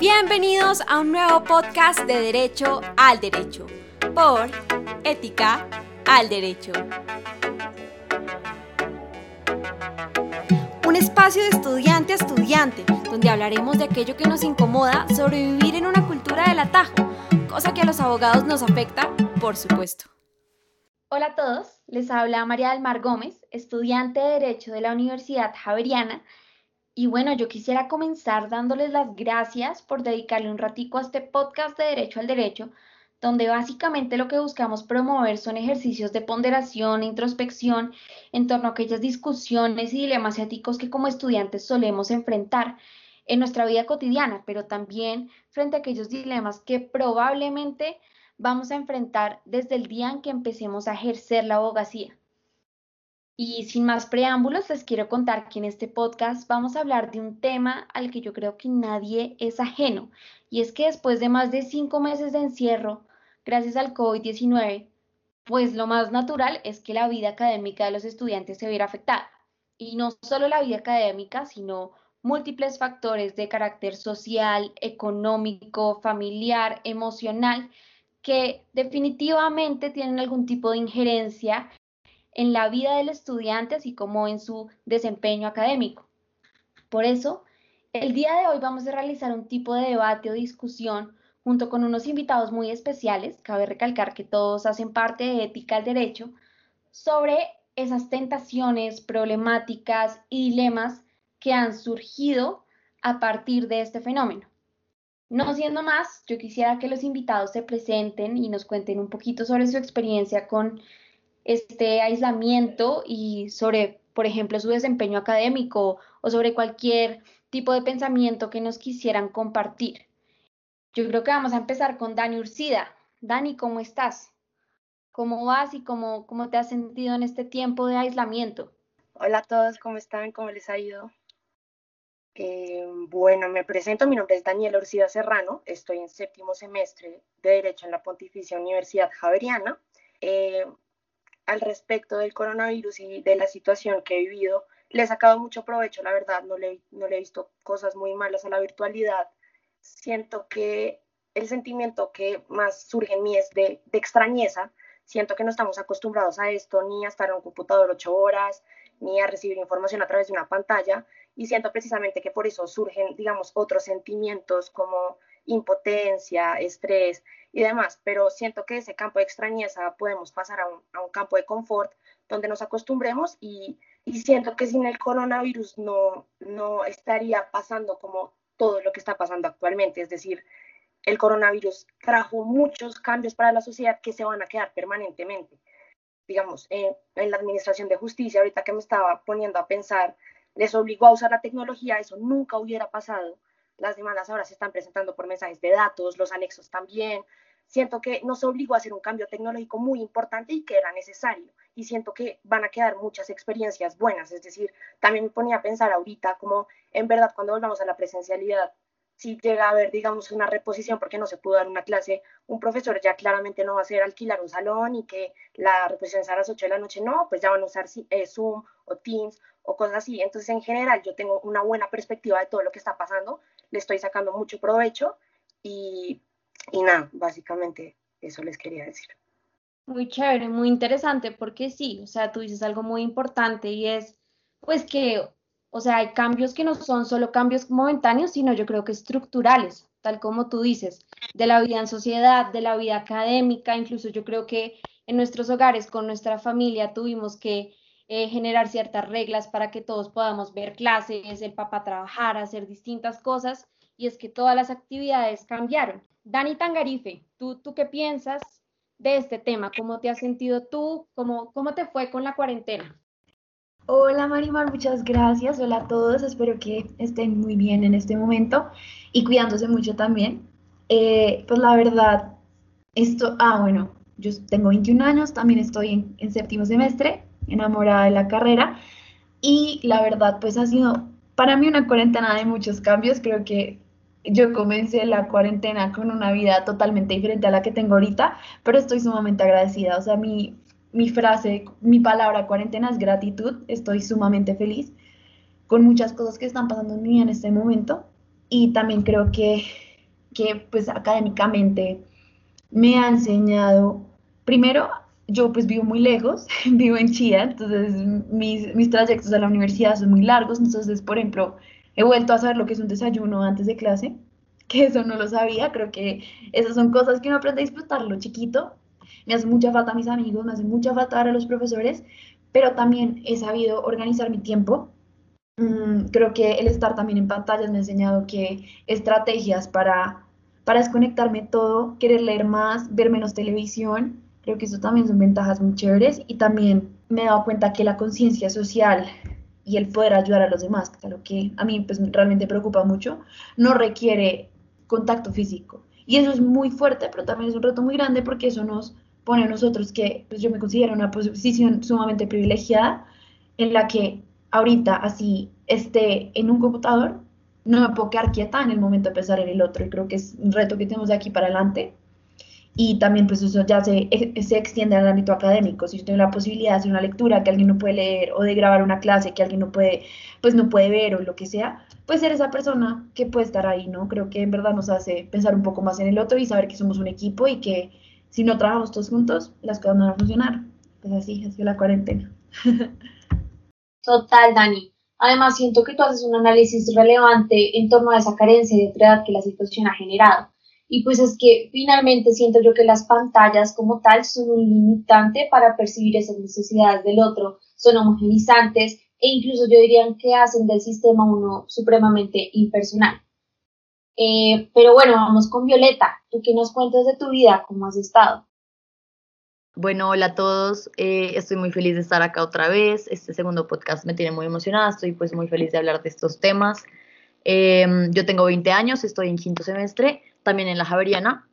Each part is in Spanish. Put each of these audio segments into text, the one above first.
Bienvenidos a un nuevo podcast de Derecho al Derecho por Ética al Derecho. Un espacio de estudiante a estudiante donde hablaremos de aquello que nos incomoda sobre vivir en una cultura del atajo, cosa que a los abogados nos afecta, por supuesto. Hola a todos, les habla María del Mar Gómez, estudiante de Derecho de la Universidad Javeriana y bueno, yo quisiera comenzar dándoles las gracias por dedicarle un ratico a este podcast de Derecho al Derecho, donde básicamente lo que buscamos promover son ejercicios de ponderación e introspección en torno a aquellas discusiones y dilemas éticos que como estudiantes solemos enfrentar en nuestra vida cotidiana, pero también frente a aquellos dilemas que probablemente vamos a enfrentar desde el día en que empecemos a ejercer la abogacía. Y sin más preámbulos, les quiero contar que en este podcast vamos a hablar de un tema al que yo creo que nadie es ajeno. Y es que después de más de cinco meses de encierro, gracias al COVID-19, pues lo más natural es que la vida académica de los estudiantes se viera afectada. Y no solo la vida académica, sino múltiples factores de carácter social, económico, familiar, emocional, que definitivamente tienen algún tipo de injerencia en la vida del estudiante, así como en su desempeño académico. Por eso, el día de hoy vamos a realizar un tipo de debate o discusión junto con unos invitados muy especiales, cabe recalcar que todos hacen parte de Ética al Derecho, sobre esas tentaciones, problemáticas y dilemas que han surgido a partir de este fenómeno. No siendo más, yo quisiera que los invitados se presenten y nos cuenten un poquito sobre su experiencia con este aislamiento y sobre, por ejemplo, su desempeño académico o sobre cualquier tipo de pensamiento que nos quisieran compartir. Yo creo que vamos a empezar con Dani Ursida. Dani, ¿cómo estás? ¿Cómo vas y cómo, cómo te has sentido en este tiempo de aislamiento? Hola a todos, ¿cómo están? ¿Cómo les ha ido? Eh, bueno, me presento, mi nombre es Daniel Ursida Serrano, estoy en séptimo semestre de Derecho en la Pontificia Universidad Javeriana. Eh, al respecto del coronavirus y de la situación que he vivido. Le he sacado mucho provecho, la verdad, no le, no le he visto cosas muy malas a la virtualidad. Siento que el sentimiento que más surge en mí es de, de extrañeza. Siento que no estamos acostumbrados a esto, ni a estar en un computador ocho horas, ni a recibir información a través de una pantalla. Y siento precisamente que por eso surgen, digamos, otros sentimientos como impotencia, estrés y demás, pero siento que ese campo de extrañeza podemos pasar a un, campo de confort donde nos acostumbremos y, siento que sin el coronavirus no, no estaría pasando como todo lo que está pasando actualmente, es decir, el coronavirus trajo muchos cambios para la sociedad que se van a quedar permanentemente. Digamos, en la administración de justicia, ahorita que me estaba poniendo a pensar, les obligó a usar la tecnología, eso nunca hubiera pasado las demandas ahora se están presentando por mensajes de datos, los anexos también. Siento que nos obligó a hacer un cambio tecnológico muy importante y que era necesario. Y siento que van a quedar muchas experiencias buenas. Es decir, también me ponía a pensar ahorita como en verdad cuando volvamos a la presencialidad, si llega a haber, digamos, una reposición porque no se pudo dar una clase, un profesor ya claramente no va a hacer alquilar un salón y que la reposición sea a las 8 de la noche, no, pues ya van a usar eh, Zoom o Teams o cosas así. Entonces, en general, yo tengo una buena perspectiva de todo lo que está pasando, le estoy sacando mucho provecho y, y nada, básicamente eso les quería decir. Muy chévere, muy interesante, porque sí, o sea, tú dices algo muy importante y es, pues que o sea, hay cambios que no son solo cambios momentáneos, sino yo creo que estructurales, tal como tú dices, de la vida en sociedad, de la vida académica, incluso yo creo que en nuestros hogares, con nuestra familia, tuvimos que eh, generar ciertas reglas para que todos podamos ver clases, el papá trabajar, hacer distintas cosas, y es que todas las actividades cambiaron. Dani Tangarife, ¿tú, tú qué piensas de este tema? ¿Cómo te has sentido tú? ¿Cómo, cómo te fue con la cuarentena? Hola Marimar, muchas gracias. Hola a todos, espero que estén muy bien en este momento y cuidándose mucho también. Eh, pues la verdad, esto, ah, bueno, yo tengo 21 años, también estoy en, en, séptimo semestre, enamorada de la carrera y la verdad, pues ha sido para mí una cuarentena de muchos cambios. Creo que yo comencé la cuarentena con una vida totalmente diferente a la que tengo ahorita, pero estoy sumamente agradecida. O sea, mi, mi frase, mi palabra cuarentena es gratitud. Estoy sumamente feliz con muchas cosas que están pasando en vida en este momento. Y también creo que que pues académicamente me ha enseñado, primero, yo pues vivo muy lejos, vivo en Chía, entonces mis, mis trayectos a la universidad son muy largos, entonces, por ejemplo, he vuelto a saber lo que es un desayuno antes de clase, que eso no lo sabía, creo que esas son cosas que uno aprende a disfrutarlo chiquito, me hace mucha falta a mis amigos, me hace mucha falta a los profesores, pero también he sabido organizar mi tiempo. Mm, creo que el estar también en pantallas me ha enseñado que estrategias para, para desconectarme todo, querer leer más, ver menos televisión, creo que eso también son ventajas muy chéveres y también me he dado cuenta que la conciencia social y el poder ayudar a los demás, que es lo que a mí pues, realmente preocupa mucho, no requiere contacto físico. Y eso es muy fuerte, pero también es un reto muy grande porque eso nos pone a nosotros que pues yo me considero una posición sumamente privilegiada en la que ahorita así esté en un computador, no me puedo quedar quieta en el momento de pensar en el otro. Y creo que es un reto que tenemos de aquí para adelante. Y también pues eso ya se, se extiende al ámbito académico. Si yo tengo la posibilidad de hacer una lectura que alguien no puede leer o de grabar una clase que alguien no puede, pues no puede ver o lo que sea, pues ser esa persona que puede estar ahí, ¿no? Creo que en verdad nos hace pensar un poco más en el otro y saber que somos un equipo y que si no trabajamos todos juntos, las cosas no van a funcionar. Pues así, sido la cuarentena. Total, Dani. Además, siento que tú haces un análisis relevante en torno a esa carencia de edad que la situación ha generado. Y pues es que finalmente siento yo que las pantallas como tal son un limitante para percibir esas necesidades del otro, son homogenizantes e incluso yo diría que hacen del sistema uno supremamente impersonal. Eh, pero bueno, vamos con Violeta. ¿Tú qué nos cuentas de tu vida? ¿Cómo has estado? Bueno, hola a todos. Eh, estoy muy feliz de estar acá otra vez. Este segundo podcast me tiene muy emocionada. Estoy pues muy feliz de hablar de estos temas. Em, yo tengo 20 años, estoy en quinto semestre, también en la Javeriana.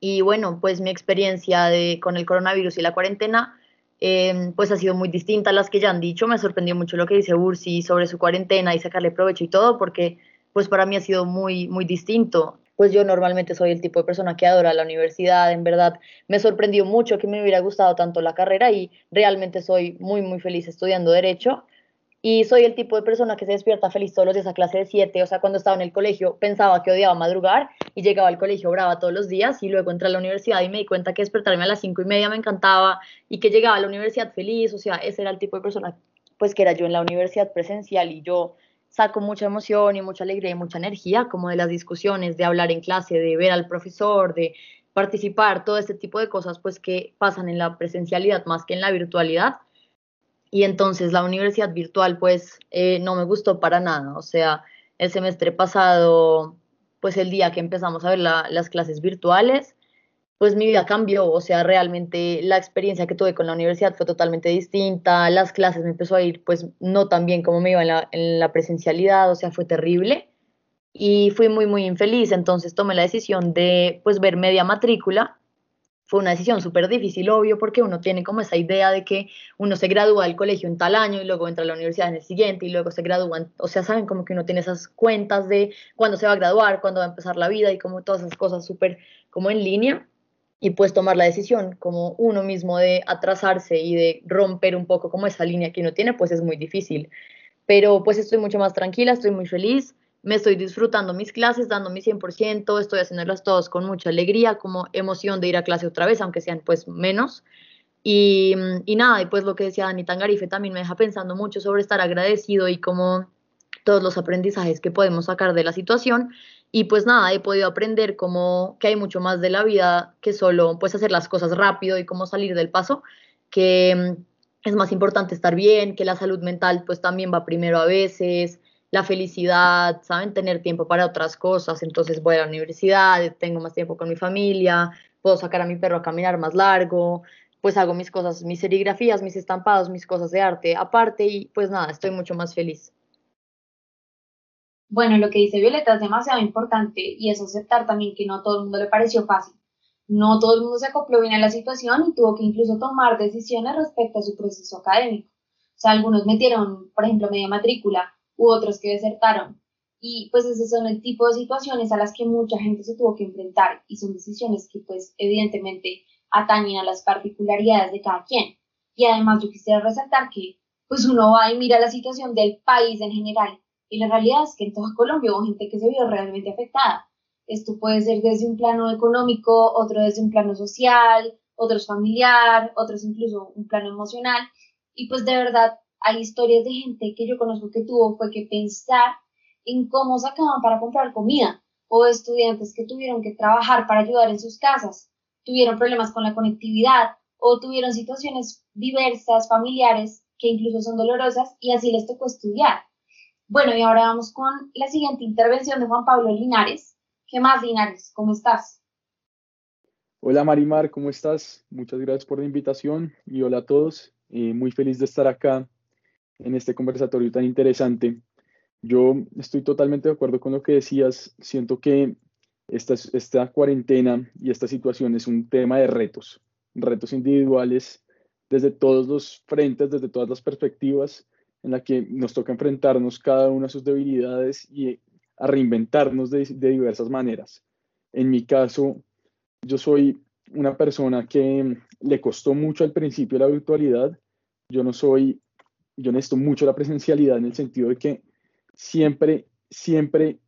Y bueno, pues mi experiencia de, con el coronavirus y la cuarentena em, pues ha sido muy distinta a las que ya han dicho. Me sorprendió mucho lo que dice Ursi sobre su cuarentena y sacarle provecho y todo, porque pues para mí ha sido muy, muy distinto. Pues yo normalmente soy el tipo de persona que adora la universidad, en verdad me sorprendió mucho que me hubiera gustado tanto la carrera y realmente soy muy, muy feliz estudiando derecho. Y soy el tipo de persona que se despierta feliz todos los días a clase de 7, o sea, cuando estaba en el colegio pensaba que odiaba madrugar y llegaba al colegio brava todos los días y luego entré a la universidad y me di cuenta que despertarme a las 5 y media me encantaba y que llegaba a la universidad feliz, o sea, ese era el tipo de persona pues que era yo en la universidad presencial y yo saco mucha emoción y mucha alegría y mucha energía, como de las discusiones, de hablar en clase, de ver al profesor, de participar, todo este tipo de cosas, pues que pasan en la presencialidad más que en la virtualidad. Y entonces la universidad virtual, pues eh, no me gustó para nada. O sea, el semestre pasado, pues el día que empezamos a ver las clases virtuales, pues mi vida cambió, o sea, realmente la experiencia que tuve con la universidad fue totalmente distinta, las clases me empezó a ir pues no tan bien como me iba en la, en la presencialidad, o sea, fue terrible. Y fui muy, muy infeliz, entonces tomé la decisión de pues ver media matrícula, fue una decisión súper difícil, obvio, porque uno tiene como esa idea de que uno se gradúa del colegio en tal año y luego entra a la universidad en el siguiente y luego se gradúa, o sea, saben como que uno tiene esas cuentas de cuándo se va a graduar, cuándo va a empezar la vida y como todas esas cosas súper como en línea. Y pues tomar la decisión como uno mismo de atrasarse y de romper un poco como esa línea que uno tiene, pues es muy difícil. Pero pues estoy mucho más tranquila, estoy muy feliz, me estoy disfrutando mis clases, dando mi 100%, estoy haciéndolas todas con mucha alegría, como emoción de ir a clase otra vez, aunque sean pues menos. Y, y nada, y pues lo que decía Dani Tangarife también me deja pensando mucho sobre estar agradecido y como todos los aprendizajes que podemos sacar de la situación y pues nada, he podido aprender como que hay mucho más de la vida que solo pues hacer las cosas rápido y cómo salir del paso, que mm, es más importante estar bien, que la salud mental pues también va primero a veces, la felicidad, ¿saben? Tener tiempo para otras cosas, entonces voy a la universidad, tengo más tiempo con mi familia, puedo sacar a mi perro a caminar más largo, pues hago mis cosas, mis serigrafías, mis estampados, mis cosas de arte aparte y pues nada, estoy mucho más feliz. Bueno, lo que dice Violeta es demasiado importante y es aceptar también que no a todo el mundo le pareció fácil. No todo el mundo se acopló bien a la situación y tuvo que incluso tomar decisiones respecto a su proceso académico. O sea, algunos metieron, por ejemplo, media matrícula u otros que desertaron. Y pues ese son el tipo de situaciones a las que mucha gente se tuvo que enfrentar y son decisiones que pues evidentemente atañen a las particularidades de cada quien. Y además yo quisiera resaltar que pues uno va y mira la situación del país en general y la realidad es que en toda Colombia hubo gente que se vio realmente afectada. Esto puede ser desde un plano económico, otro desde un plano social, otros familiar, otros incluso un plano emocional. Y pues de verdad hay historias de gente que yo conozco que tuvo fue que pensar en cómo sacaban para comprar comida o estudiantes que tuvieron que trabajar para ayudar en sus casas, tuvieron problemas con la conectividad o tuvieron situaciones diversas, familiares, que incluso son dolorosas y así les tocó estudiar. Bueno, y ahora vamos con la siguiente intervención de Juan Pablo Linares. ¿Qué más, Linares? ¿Cómo estás? Hola Marimar, ¿cómo estás? Muchas gracias por la invitación y hola a todos. Eh, muy feliz de estar acá en este conversatorio tan interesante. Yo estoy totalmente de acuerdo con lo que decías. Siento que esta, esta cuarentena y esta situación es un tema de retos, retos individuales desde todos los frentes, desde todas las perspectivas, en la que nos toca enfrentarnos cada una a sus debilidades y a reinventarnos de, de diversas maneras. En mi caso, yo soy una persona que le costó mucho al principio la virtualidad. Yo no soy, yo necesito mucho la presencialidad en el sentido de que siempre, siempre,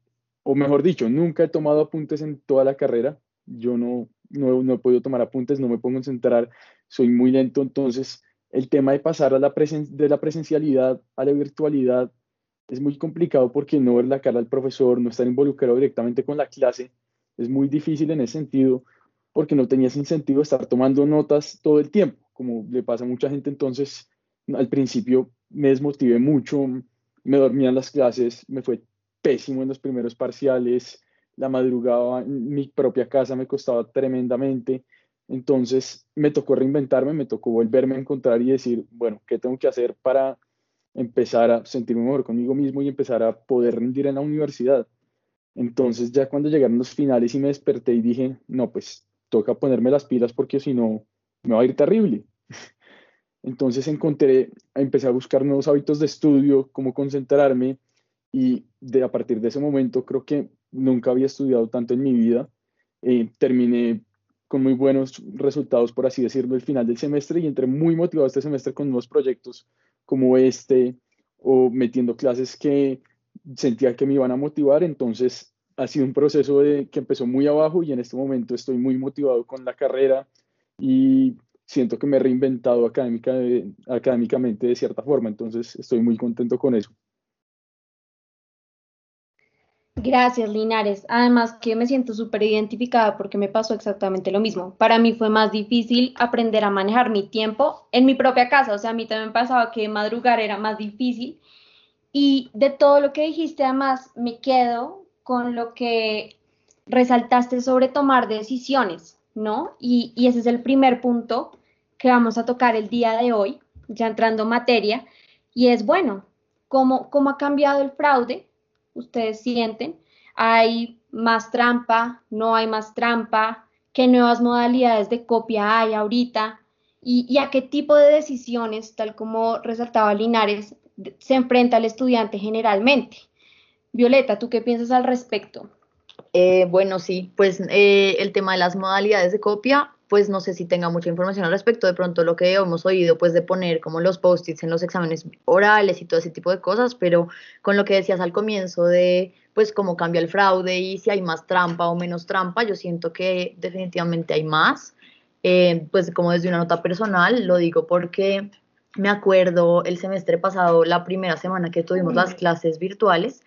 o mejor dicho, nunca he tomado apuntes en toda la carrera. Yo no, no, no he podido tomar apuntes, no me puedo concentrar, soy muy lento. Entonces, el tema de pasar a la de la presencialidad a la virtualidad es muy complicado porque no ver la cara al profesor, no estar involucrado directamente con la clase, es muy difícil en ese sentido porque no tenía incentivo de estar tomando notas todo el tiempo, como le pasa a mucha gente. Entonces, al principio me desmotivé mucho, me dormía en las clases, me fue pésimo en los primeros parciales, la madrugada en mi propia casa me costaba tremendamente. Entonces me tocó reinventarme, me tocó volverme a encontrar y decir, bueno, ¿qué tengo que hacer para empezar a sentirme mejor conmigo mismo y empezar a poder rendir en la universidad? Entonces ya cuando llegaron los finales y me desperté y dije, no, pues toca ponerme las pilas porque si no me va a ir terrible. Entonces encontré, empecé a buscar nuevos hábitos de estudio, cómo concentrarme y de, a partir de ese momento creo que nunca había estudiado tanto en mi vida. Eh, terminé con muy buenos resultados, por así decirlo, el final del semestre y entré muy motivado este semestre con nuevos proyectos como este o metiendo clases que sentía que me iban a motivar. Entonces ha sido un proceso de, que empezó muy abajo y en este momento estoy muy motivado con la carrera y siento que me he reinventado académica, académicamente de cierta forma, entonces estoy muy contento con eso. Gracias, Linares. Además que me siento súper identificada porque me pasó exactamente lo mismo. Para mí fue más difícil aprender a manejar mi tiempo en mi propia casa. O sea, a mí también pasaba que madrugar era más difícil. Y de todo lo que dijiste, además, me quedo con lo que resaltaste sobre tomar decisiones, ¿no? Y, ese es el primer punto que vamos a tocar el día de hoy, ya entrando en materia, y es, bueno, ¿cómo, cómo ha cambiado el fraude? Ustedes sienten, hay más trampa, no hay más trampa, qué nuevas modalidades de copia hay ahorita y, y a qué tipo de decisiones, tal como resaltaba Linares, se enfrenta el estudiante generalmente. Violeta, ¿tú qué piensas al respecto? Eh, bueno, sí, pues eh, el tema de las modalidades de copia, pues no sé si tenga mucha información al respecto. De pronto lo que hemos oído, pues de poner como los post-its en los exámenes orales y todo ese tipo de cosas, pero con lo que decías al comienzo de, pues cómo cambia el fraude y si hay más trampa o menos trampa, yo siento que definitivamente hay más. Eh, pues como desde una nota personal, lo digo porque me acuerdo el semestre pasado, la primera semana que tuvimos las clases virtuales,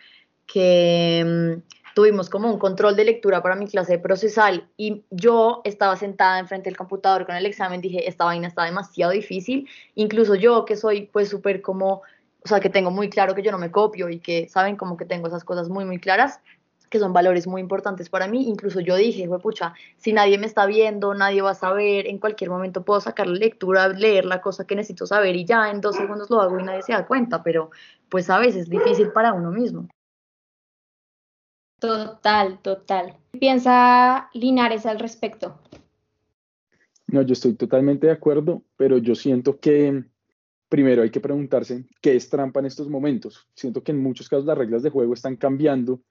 que mm, tuvimos como un control de lectura para mi clase procesal y yo estaba sentada enfrente del computador con el examen, dije, esta vaina está demasiado difícil, incluso yo que soy pues súper como, o sea, que tengo muy claro que yo no me copio y que saben como que tengo esas cosas muy, muy claras, que son valores muy importantes para mí, incluso yo dije, pucha, si nadie me está viendo, nadie va a saber, en cualquier momento puedo sacar la lectura, leer la cosa que necesito saber y ya en dos segundos lo hago y nadie se da cuenta, pero pues a veces es difícil para uno mismo. Total, total. ¿Qué piensa Linares al respecto? No, yo estoy totalmente de acuerdo, pero yo siento que primero hay que preguntarse qué es trampa en estos momentos. Siento que en muchos casos las reglas de juego están cambiando,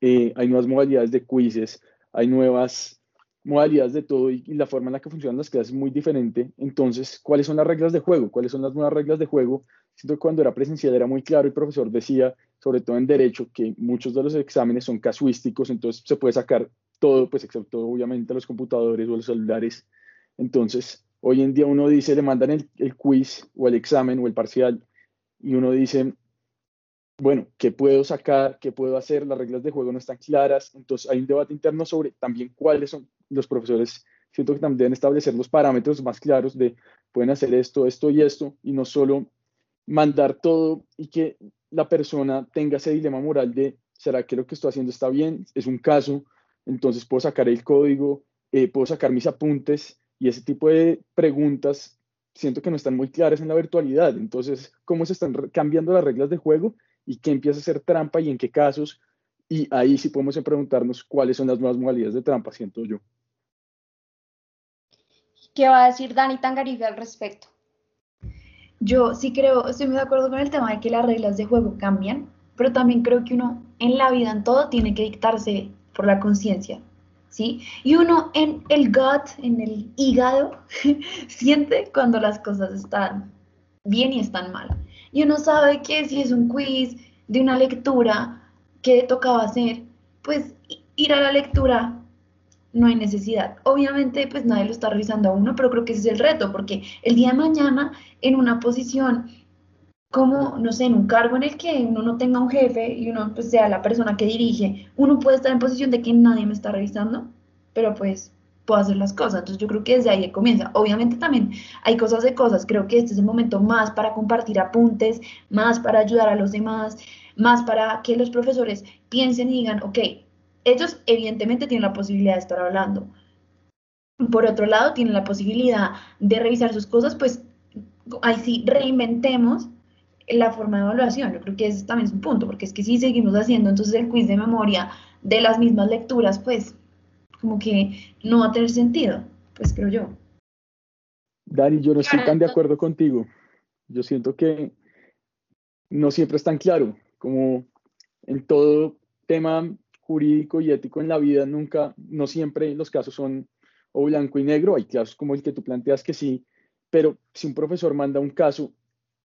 eh, hay nuevas modalidades de quizzes, hay nuevas modalidades de todo y, la forma en la que funcionan las clases es muy diferente. Entonces, ¿cuáles son las reglas de juego? ¿Cuáles son las nuevas reglas de juego? Siento que cuando era presencial era muy claro, el profesor decía, sobre todo en derecho, que muchos de los exámenes son casuísticos, entonces se puede sacar todo, pues excepto obviamente los computadores o los celulares. Entonces, hoy en día uno dice, le mandan el, el quiz o el examen o el parcial y uno dice, bueno, ¿qué puedo sacar? ¿Qué puedo hacer? Las reglas de juego no están claras. Entonces hay un debate interno sobre también cuáles son los profesores. Siento que también deben establecer los parámetros más claros de pueden hacer esto, esto y esto, y no solo mandar todo y que la persona tenga ese dilema moral de, ¿será que lo que estoy haciendo está bien? Es un caso, entonces puedo sacar el código, eh, puedo sacar mis apuntes y ese tipo de preguntas siento que no están muy claras en la virtualidad. Entonces, ¿cómo se están cambiando las reglas de juego y qué empieza a ser trampa y en qué casos. Y ahí sí podemos preguntarnos cuáles son las nuevas modalidades de trampa, siento yo. ¿Qué va a decir Dani Tangarife al respecto? Yo sí creo, estoy muy de acuerdo con el tema de que las reglas de juego cambian, pero también creo que uno en la vida en todo tiene que dictarse por la conciencia, ¿sí? Y uno en el gut, en el hígado, siente cuando las cosas están bien y están mal y uno sabe que si es un quiz de una lectura que tocaba hacer, pues ir a la lectura no hay necesidad. Obviamente, pues nadie lo está revisando a uno, pero creo que ese es el reto, porque el día de mañana, en una posición como, no sé, en un cargo en el que uno no tenga un jefe y uno pues, sea la persona que dirige, uno puede estar en posición de que nadie me está revisando, pero pues puedo hacer las cosas. Entonces yo creo que desde ahí comienza. Obviamente también hay cosas de cosas. Creo que este es el momento más para compartir apuntes, más para ayudar a los demás, más para que los profesores piensen y digan, ok, ellos evidentemente tienen la posibilidad de estar hablando. Por otro lado, tienen la posibilidad de revisar sus cosas, pues ahí sí reinventemos la forma de evaluación. Yo creo que ese también es un punto, porque es que si seguimos haciendo entonces el quiz de memoria de las mismas lecturas, pues como que no va a tener sentido, pues creo yo. Dani, yo no estoy tan de acuerdo contigo. Yo siento que no siempre es tan claro, como en todo tema jurídico y ético en la vida, nunca, no siempre los casos son o blanco y negro, hay casos como el que tú planteas que sí, pero si un profesor manda un caso,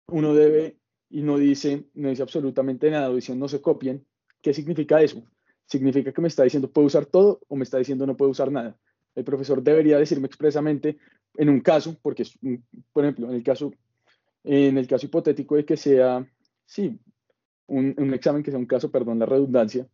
uno debe y no dice, no dice absolutamente nada, dice no se copien, ¿qué significa eso? significa que me está diciendo puedo usar todo o me está diciendo no puedo usar nada. El profesor debería decirme expresamente en un caso, porque por ejemplo, en el caso, en el caso hipotético de que sea, sí, un, un examen que sea un caso, perdón la redundancia,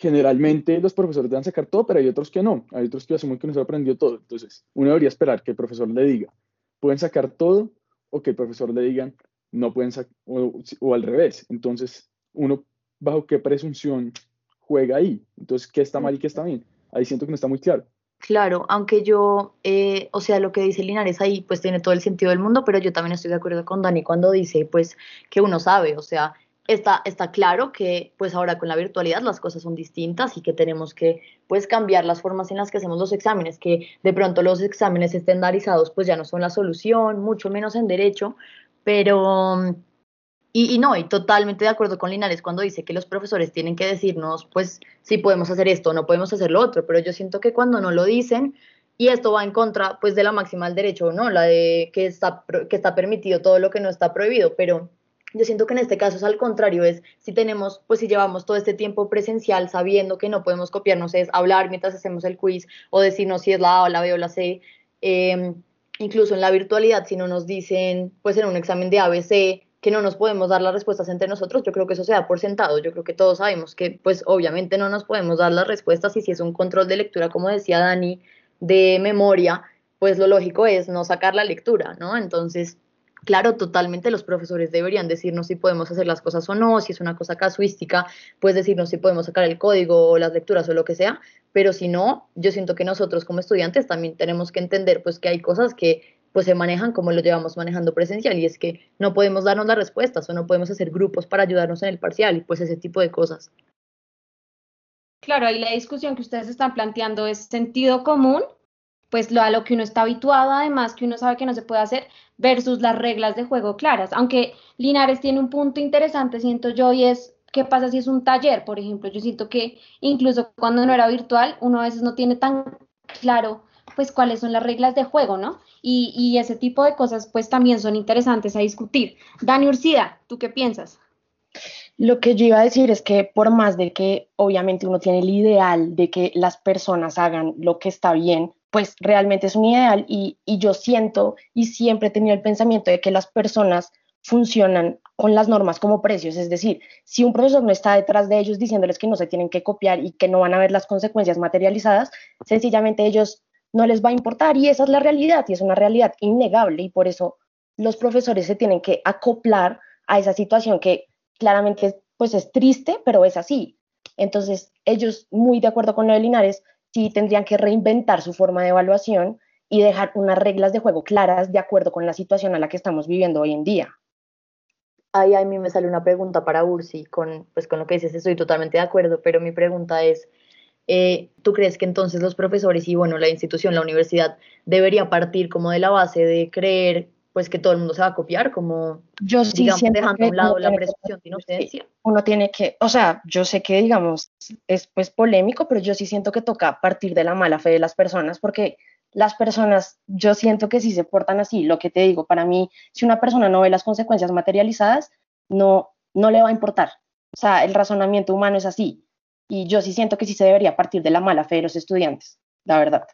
generalmente los profesores deben sacar todo, pero hay otros que no. Hay otros que asumen que no se aprendió todo. Entonces, uno debería esperar que el profesor le diga, pueden sacar todo, o que el profesor le diga, no pueden sacar, o, o, al revés. Entonces, uno, bajo qué presunción juega ahí. Entonces, ¿qué está mal y qué está bien? Ahí siento que no está muy claro. Claro, aunque yo, eh, o sea, lo que dice Linares ahí, pues tiene todo el sentido del mundo, pero yo también estoy de acuerdo con Dani cuando dice, pues, que uno sabe, o sea, está, está claro que, pues, ahora con la virtualidad las cosas son distintas y que tenemos que, pues, cambiar las formas en las que hacemos los exámenes, que de pronto los exámenes estandarizados, pues, ya no son la solución, mucho menos en derecho, pero y, no, y totalmente de acuerdo con Linares cuando dice que los profesores tienen que decirnos, pues, si podemos hacer esto, no podemos hacer lo otro, pero yo siento que cuando no lo dicen, y esto va en contra, pues, de la máxima del derecho, ¿no? La de que está, que está permitido todo lo que no está prohibido, pero yo siento que en este caso es al contrario, es si tenemos, pues si llevamos todo este tiempo presencial sabiendo que no podemos copiarnos, es hablar mientras hacemos el quiz o decirnos si es la A o la B o la C, eh, incluso en la virtualidad, si no nos dicen, pues en un examen de ABC, que no nos podemos dar las respuestas entre nosotros, yo creo que eso se da por sentado, yo creo que todos sabemos que pues obviamente no nos podemos dar las respuestas y si es un control de lectura, como decía Dani, de memoria, pues lo lógico es no sacar la lectura, ¿no? Entonces, claro, totalmente los profesores deberían decirnos si podemos hacer las cosas o no, si es una cosa casuística, pues decirnos si podemos sacar el código o las lecturas o lo que sea, pero si no, yo siento que nosotros como estudiantes también tenemos que entender pues que hay cosas que pues se manejan como lo llevamos manejando presencial y es que no podemos darnos las respuestas o no podemos hacer grupos para ayudarnos en el parcial y pues ese tipo de cosas. Claro, ahí la discusión que ustedes están planteando es sentido común, pues lo a lo que uno está habituado, además que uno sabe que no se puede hacer, versus las reglas de juego claras. Aunque Linares tiene un punto interesante, siento yo, y es qué pasa si es un taller, por ejemplo. Yo siento que incluso cuando no era virtual, uno a veces no tiene tan claro pues cuáles son las reglas de juego, ¿no? Y, y, ese tipo de cosas pues también son interesantes a discutir. Dani Urcida, ¿tú qué piensas? Lo que yo iba a decir es que por más de que obviamente uno tiene el ideal de que las personas hagan lo que está bien, pues realmente es un ideal y, y yo siento y siempre he tenido el pensamiento de que las personas funcionan con las normas como precios, es decir, si un profesor no está detrás de ellos diciéndoles que no se tienen que copiar y que no van a ver las consecuencias materializadas, sencillamente ellos no les va a importar y esa es la realidad y es una realidad innegable y por eso los profesores se tienen que acoplar a esa situación que claramente pues es triste, pero es así. Entonces, ellos muy de acuerdo con lo de Linares, sí tendrían que reinventar su forma de evaluación y dejar unas reglas de juego claras de acuerdo con la situación a la que estamos viviendo hoy en día. Ahí a mí me sale una pregunta para Ursi, con, pues con lo que dices estoy totalmente de acuerdo, pero mi pregunta es, eh, ¿tú crees que entonces los profesores y bueno, la institución, la universidad, debería partir como de la base de creer pues que todo el mundo se va a copiar, como yo sí digamos, dejando a un lado la presunción de inocencia. Uno tiene que, o sea, yo sé que digamos es pues polémico, pero yo sí siento que toca partir de la mala fe de las personas, porque las personas, yo siento que si se portan así, lo que te digo, para mí, si una persona no ve las consecuencias materializadas, no, no le va a importar. O sea, el razonamiento humano es así. Y yo sí siento que sí se debería partir de la mala fe de los estudiantes, la verdad.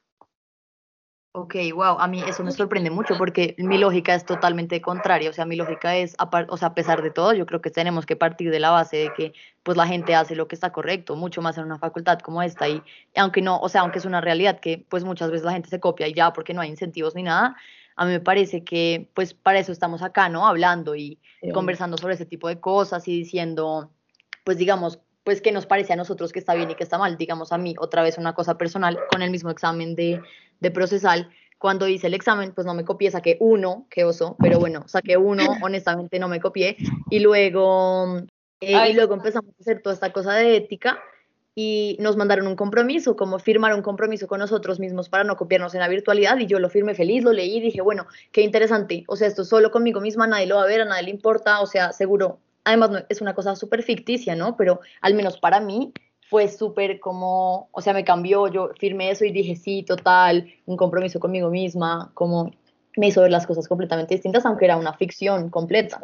Ok, wow, a mí eso me sorprende mucho porque mi lógica es totalmente contraria, o sea, mi lógica es, o sea, a pesar de todo, yo creo que tenemos que partir de la base de que pues la gente hace lo que está correcto, mucho más en una facultad como esta y aunque no, o sea, aunque es una realidad que pues muchas veces la gente se copia y ya porque no hay incentivos ni nada, a mí me parece que pues para eso estamos acá, ¿no? Hablando y conversando sobre ese tipo de cosas y diciendo, pues digamos, pues que nos parece a nosotros que está bien y que está mal. Digamos a mí, otra vez una cosa personal, con el mismo examen de, de procesal, cuando hice el examen, pues no me copié, saqué uno, qué oso, pero bueno, saqué uno, honestamente no me copié, y luego, eh, y luego empezamos a hacer toda esta cosa de ética, y nos mandaron un compromiso, como firmar un compromiso con nosotros mismos para no copiarnos en la virtualidad, y yo lo firmé feliz, lo leí, y dije, bueno, qué interesante, o sea, esto solo conmigo misma, nadie lo va a ver, a nadie le importa, o sea, seguro además es una cosa súper ficticia, ¿no? Pero al menos para mí fue súper como, o sea, me cambió, yo firmé eso y dije, sí, total, un compromiso conmigo misma, como me hizo ver las cosas completamente distintas, aunque era una ficción completa.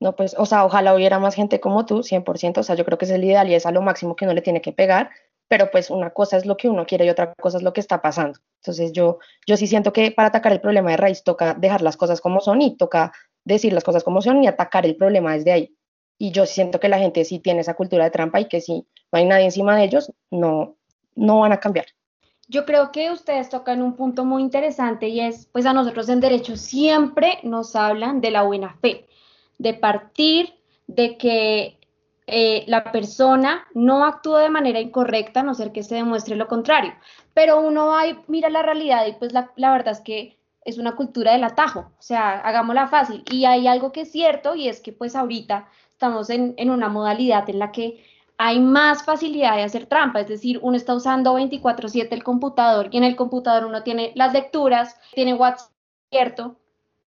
No, pues, o sea, ojalá hubiera más gente como tú, 100%, o sea, yo creo que es el ideal y es a lo máximo que uno le tiene que pegar, pero pues una cosa es lo que uno quiere y otra cosa es lo que está pasando. Entonces yo, yo sí siento que para atacar el problema de raíz toca dejar las cosas como son y toca decir las cosas como son y atacar el problema desde ahí y yo siento que la gente sí tiene esa cultura de trampa y que si no hay nadie encima de ellos, no, no van a cambiar. Yo creo que ustedes tocan un punto muy interesante y es, pues a nosotros en derecho siempre nos hablan de la buena fe, de partir de que eh, la persona no actúa de manera incorrecta, a no ser que se demuestre lo contrario. Pero uno va y mira la realidad y pues la, la verdad es que es una cultura del atajo, o sea, hagámosla fácil. Y hay algo que es cierto y es que pues ahorita estamos en, una modalidad en la que hay más facilidad de hacer trampa, es decir, uno está usando 24/7 el computador y en el computador uno tiene las lecturas, tiene WhatsApp abierto.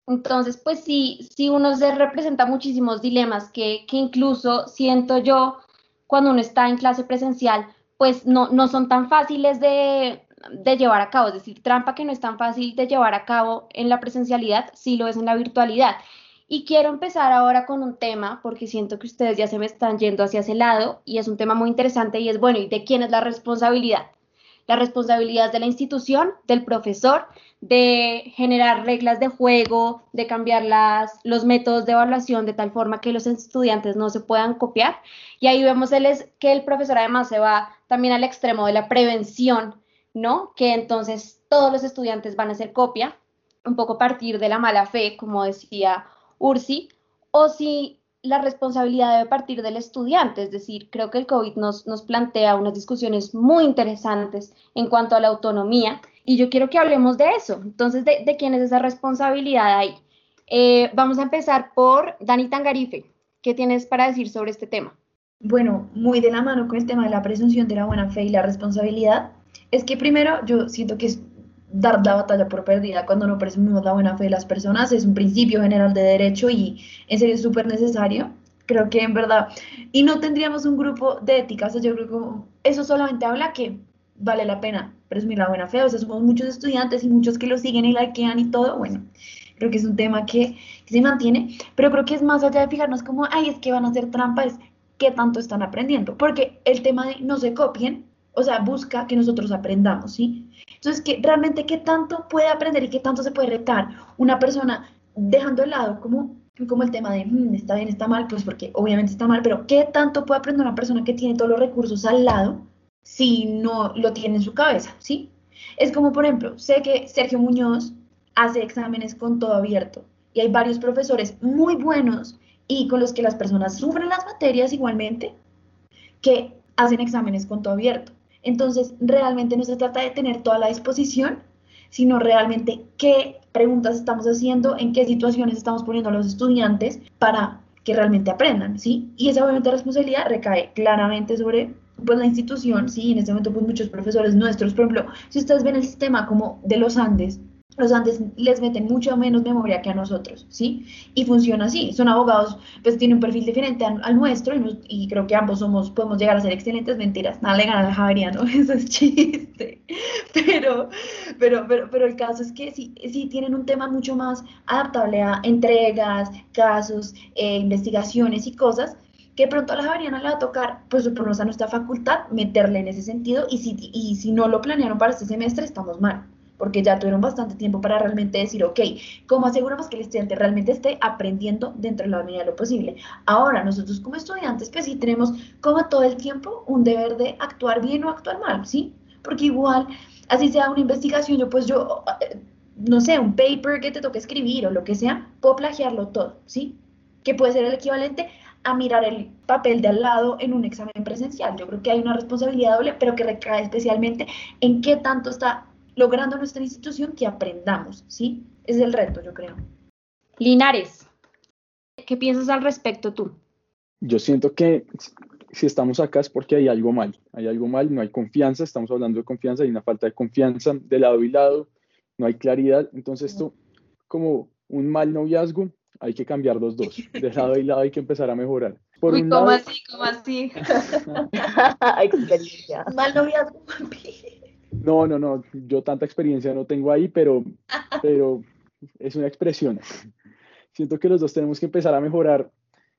Entonces, pues sí, sí uno se representa muchísimos dilemas que, que incluso siento yo cuando uno está en clase presencial, pues no, no son tan fáciles de, de llevar a cabo, es decir, trampa que no es tan fácil de llevar a cabo en la presencialidad, sí lo es en la virtualidad. Y quiero empezar ahora con un tema, porque siento que ustedes ya se me están yendo hacia ese lado, y es un tema muy interesante, y es, bueno, ¿y de quién es la responsabilidad? La responsabilidad de la institución, del profesor, de generar reglas de juego, de cambiar las, los métodos de evaluación de tal forma que los estudiantes no se puedan copiar. Y ahí vemos el, que el profesor además se va también al extremo de la prevención, ¿no? Que entonces todos los estudiantes van a hacer copia, un poco a partir de la mala fe, como decía URSI, o si la responsabilidad debe partir del estudiante. Es decir, creo que el COVID nos, nos plantea unas discusiones muy interesantes en cuanto a la autonomía y yo quiero que hablemos de eso. Entonces, ¿de, quién es esa responsabilidad ahí? Eh, vamos a empezar por Dani Tangarife. ¿Qué tienes para decir sobre este tema? Bueno, muy de la mano con el tema de la presunción de la buena fe y la responsabilidad. Es que primero yo siento que es dar la batalla por perdida cuando no presumimos la buena fe de las personas. Es un principio general de derecho y en serio es súper necesario. Creo que en verdad, y no tendríamos un grupo de ética, o sea, yo creo que eso solamente habla que vale la pena presumir la buena fe, o sea, somos muchos estudiantes y muchos que lo siguen y likean y todo, bueno, creo que es un tema que, se mantiene, pero creo que es más allá de fijarnos como, ay, es que van a hacer trampa, es qué tanto están aprendiendo, porque el tema de no se copien, o sea, busca que nosotros aprendamos, ¿sí? Entonces, que realmente qué tanto puede aprender y qué tanto se puede retar una persona dejando de lado como, como el tema de, mm, está bien, está mal, pues porque obviamente está mal, pero qué tanto puede aprender una persona que tiene todos los recursos al lado si no lo tiene en su cabeza, ¿sí? Es como, por ejemplo, sé que Sergio Muñoz hace exámenes con todo abierto y hay varios profesores muy buenos y con los que las personas sufren las materias igualmente que hacen exámenes con todo abierto. Entonces, realmente no se trata de tener toda la disposición, sino realmente qué preguntas estamos haciendo, en qué situaciones estamos poniendo a los estudiantes para que realmente aprendan, ¿sí? Y esa obviamente responsabilidad recae claramente sobre pues la institución, sí, en este momento pues muchos profesores nuestros, por ejemplo, si ustedes ven el sistema como de los Andes, los Andes les meten mucho menos memoria que a nosotros, ¿sí? Y funciona así, son abogados, pues tienen un perfil diferente al, nuestro y, creo que ambos somos, podemos llegar a ser excelentes, mentiras, nada le gana al javeriano, eso es chiste, pero, pero, pero, pero el caso es que sí, sí tienen un tema mucho más adaptable a entregas, casos, eh, investigaciones y cosas, que pronto a la Javeriana le va a tocar, pues por nuestra facultad, meterle en ese sentido y si, y si no lo planearon para este semestre, estamos mal porque ya tuvieron bastante tiempo para realmente decir, ok, ¿cómo aseguramos que el estudiante realmente esté aprendiendo dentro de la medida de lo posible? Ahora, nosotros como estudiantes, pues sí tenemos como todo el tiempo un deber de actuar bien o actuar mal, ¿sí? Porque igual, así sea una investigación, yo pues yo, eh, no sé, un paper que te toque escribir o lo que sea, puedo plagiarlo todo, ¿sí? Que puede ser el equivalente a mirar el papel de al lado en un examen presencial. Yo creo que hay una responsabilidad doble, pero que recae especialmente en qué tanto está logrando nuestra institución que aprendamos, ¿sí? Es el reto, yo creo. Linares, ¿qué piensas al respecto tú? Yo siento que si estamos acá es porque hay algo mal, hay algo mal, no hay confianza, estamos hablando de confianza, hay una falta de confianza de lado y lado, no hay claridad, entonces esto como un mal noviazgo, hay que cambiar los dos, de lado y lado hay que empezar a mejorar. Por Uy, ¿cómo así? ¿Cómo así? mal noviazgo, no, no, no, yo tanta experiencia no tengo ahí, pero, pero es una expresión. Siento que los dos tenemos que empezar a mejorar